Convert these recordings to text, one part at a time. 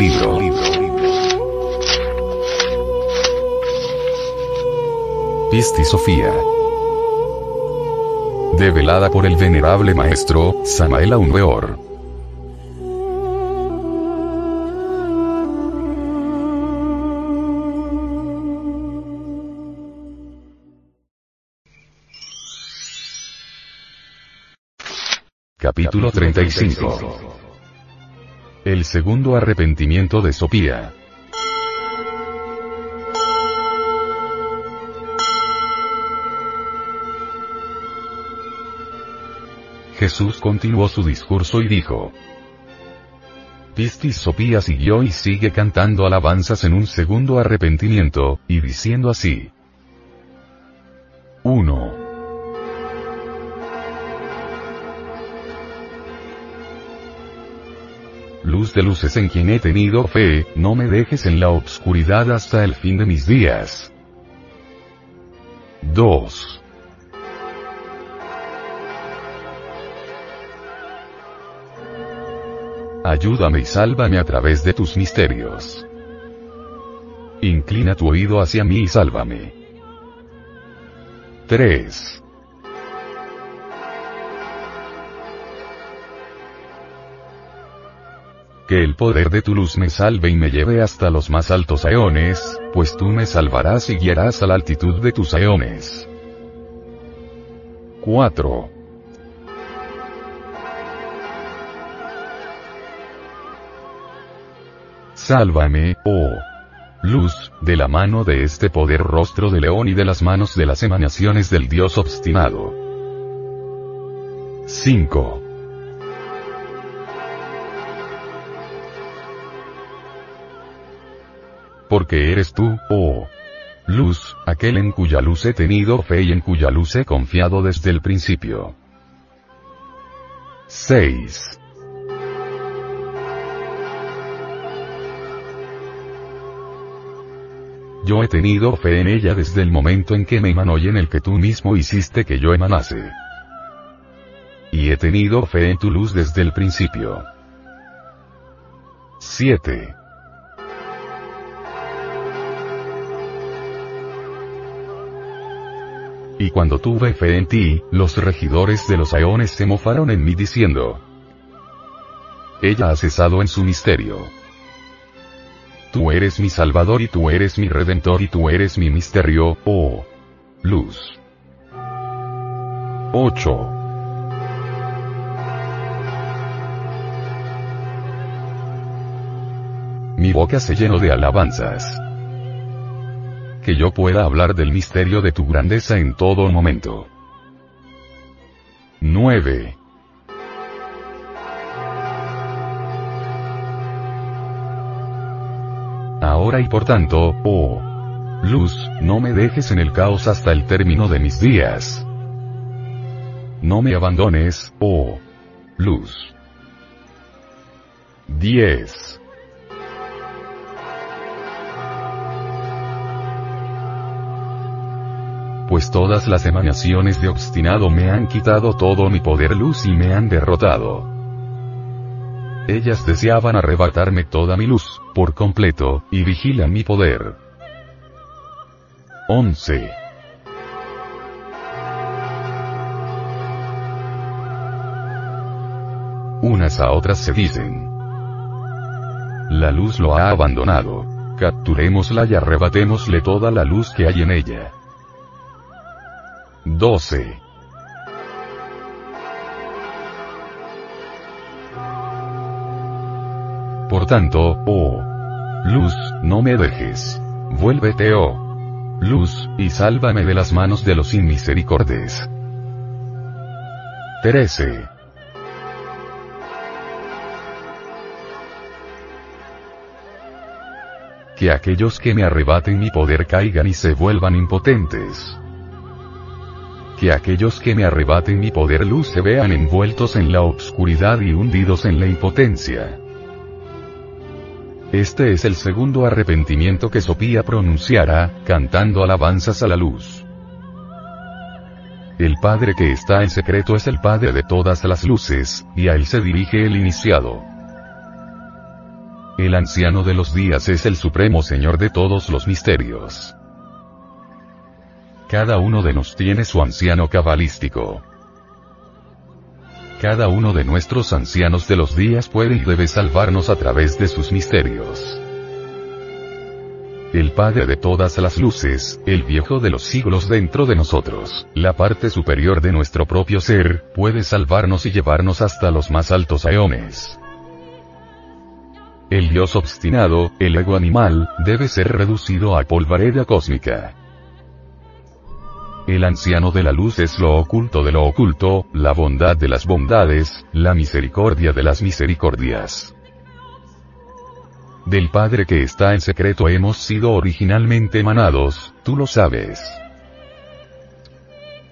Libro. Pisti Sofía. Develada por el venerable maestro, Samael Aunweor. Capítulo 35 El segundo arrepentimiento de Sofía. Jesús continuó su discurso y dijo, Pistis Sofía siguió y sigue cantando alabanzas en un segundo arrepentimiento, y diciendo así. 1. Luz de luces en quien he tenido fe, no me dejes en la obscuridad hasta el fin de mis días. 2. Ayúdame y sálvame a través de tus misterios. Inclina tu oído hacia mí y sálvame. 3. Que el poder de tu luz me salve y me lleve hasta los más altos aeones, pues tú me salvarás y guiarás a la altitud de tus aeones. 4. Sálvame, oh luz, de la mano de este poder rostro de león y de las manos de las emanaciones del Dios obstinado. 5. Porque eres tú, oh luz, aquel en cuya luz he tenido fe y en cuya luz he confiado desde el principio. 6. Yo he tenido fe en ella desde el momento en que me emanó y en el que tú mismo hiciste que yo emanase. Y he tenido fe en tu luz desde el principio. 7. Y cuando tuve fe en ti, los regidores de los aeones se mofaron en mí diciendo, Ella ha cesado en su misterio. Tú eres mi Salvador y tú eres mi Redentor y tú eres mi misterio, oh luz. 8. Mi boca se llenó de alabanzas. Que yo pueda hablar del misterio de tu grandeza en todo momento. 9. Ahora y por tanto, oh luz, no me dejes en el caos hasta el término de mis días. No me abandones, oh luz. 10. Pues todas las emanaciones de obstinado me han quitado todo mi poder luz y me han derrotado. Ellas deseaban arrebatarme toda mi luz, por completo, y vigilan mi poder. 11. Unas a otras se dicen. La luz lo ha abandonado. Capturémosla y arrebatémosle toda la luz que hay en ella. 12. Por tanto, oh luz, no me dejes. Vuélvete, oh luz, y sálvame de las manos de los inmisericordes. 13. que aquellos que me arrebaten mi poder caigan y se vuelvan impotentes. Que aquellos que me arrebaten mi poder luz se vean envueltos en la obscuridad y hundidos en la impotencia. Este es el segundo arrepentimiento que Sofía pronunciará, cantando alabanzas a la luz. El Padre que está en secreto es el Padre de todas las luces, y a él se dirige el iniciado. El anciano de los días es el supremo Señor de todos los misterios. Cada uno de nos tiene su anciano cabalístico. Cada uno de nuestros ancianos de los días puede y debe salvarnos a través de sus misterios. El Padre de todas las luces, el viejo de los siglos dentro de nosotros, la parte superior de nuestro propio ser, puede salvarnos y llevarnos hasta los más altos aeones. El Dios obstinado, el ego animal, debe ser reducido a polvareda cósmica. El anciano de la luz es lo oculto de lo oculto, la bondad de las bondades, la misericordia de las misericordias. Del Padre que está en secreto hemos sido originalmente emanados, tú lo sabes.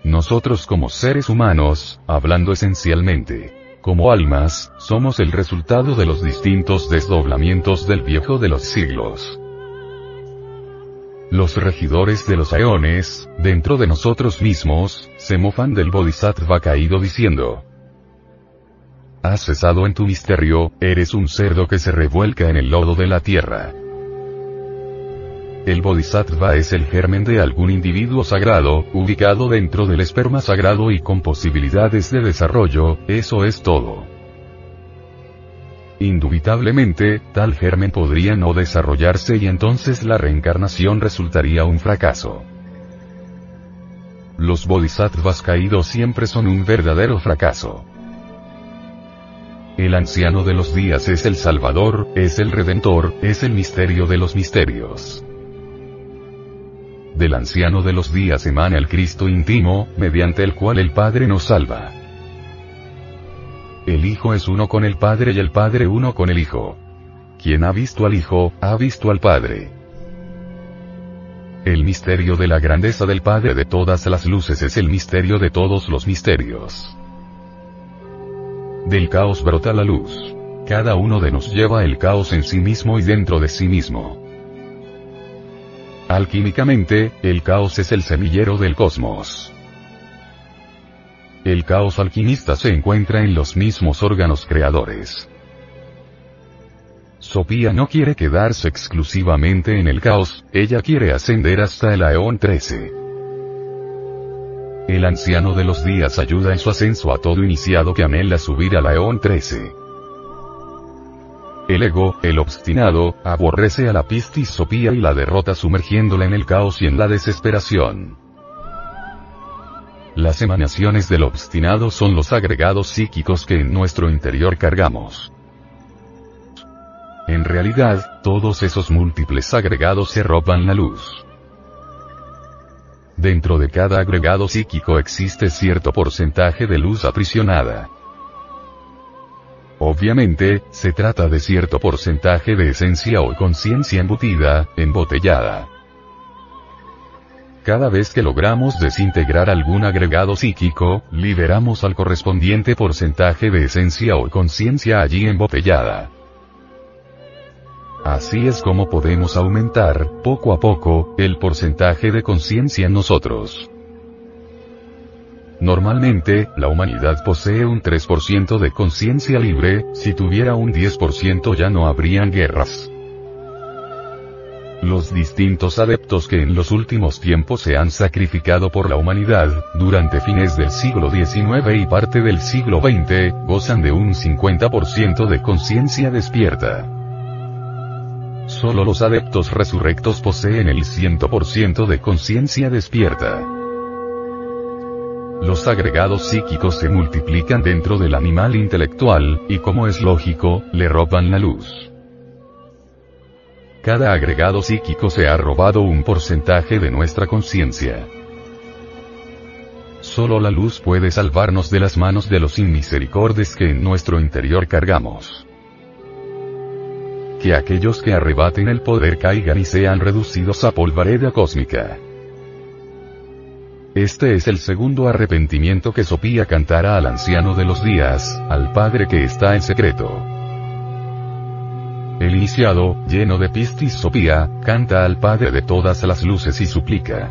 Nosotros como seres humanos, hablando esencialmente, como almas, somos el resultado de los distintos desdoblamientos del viejo de los siglos. Los regidores de los aeones, dentro de nosotros mismos, se mofan del bodhisattva caído diciendo, Has cesado en tu misterio, eres un cerdo que se revuelca en el lodo de la tierra. El bodhisattva es el germen de algún individuo sagrado, ubicado dentro del esperma sagrado y con posibilidades de desarrollo, eso es todo. Indubitablemente, tal germen podría no desarrollarse y entonces la reencarnación resultaría un fracaso. Los bodhisattvas caídos siempre son un verdadero fracaso. El anciano de los días es el Salvador, es el Redentor, es el misterio de los misterios. Del anciano de los días emana el Cristo íntimo, mediante el cual el Padre nos salva. El Hijo es uno con el Padre y el Padre uno con el Hijo. Quien ha visto al Hijo, ha visto al Padre. El misterio de la grandeza del Padre de todas las luces es el misterio de todos los misterios. Del caos brota la luz. Cada uno de nos lleva el caos en sí mismo y dentro de sí mismo. Alquímicamente, el caos es el semillero del cosmos. El caos alquimista se encuentra en los mismos órganos creadores. Sofía no quiere quedarse exclusivamente en el caos, ella quiere ascender hasta el Aeón 13. El anciano de los días ayuda en su ascenso a todo iniciado que anhela subir al Aeón 13. El ego, el obstinado, aborrece a la pistis Sofía y la derrota sumergiéndola en el caos y en la desesperación. Las emanaciones del obstinado son los agregados psíquicos que en nuestro interior cargamos. En realidad, todos esos múltiples agregados se roban la luz. Dentro de cada agregado psíquico existe cierto porcentaje de luz aprisionada. Obviamente, se trata de cierto porcentaje de esencia o conciencia embutida, embotellada. Cada vez que logramos desintegrar algún agregado psíquico, liberamos al correspondiente porcentaje de esencia o conciencia allí embotellada. Así es como podemos aumentar, poco a poco, el porcentaje de conciencia en nosotros. Normalmente, la humanidad posee un 3% de conciencia libre, si tuviera un 10% ya no habrían guerras. Los distintos adeptos que en los últimos tiempos se han sacrificado por la humanidad, durante fines del siglo XIX y parte del siglo XX, gozan de un 50% de conciencia despierta. Solo los adeptos resurrectos poseen el 100% de conciencia despierta. Los agregados psíquicos se multiplican dentro del animal intelectual, y como es lógico, le roban la luz. Cada agregado psíquico se ha robado un porcentaje de nuestra conciencia. Solo la luz puede salvarnos de las manos de los inmisericordes que en nuestro interior cargamos. que aquellos que arrebaten el poder caigan y sean reducidos a polvareda cósmica. Este es el segundo arrepentimiento que Sopía cantará al anciano de los días, al Padre que está en secreto. El iniciado, lleno de pistis Sopía, canta al Padre de todas las luces y suplica.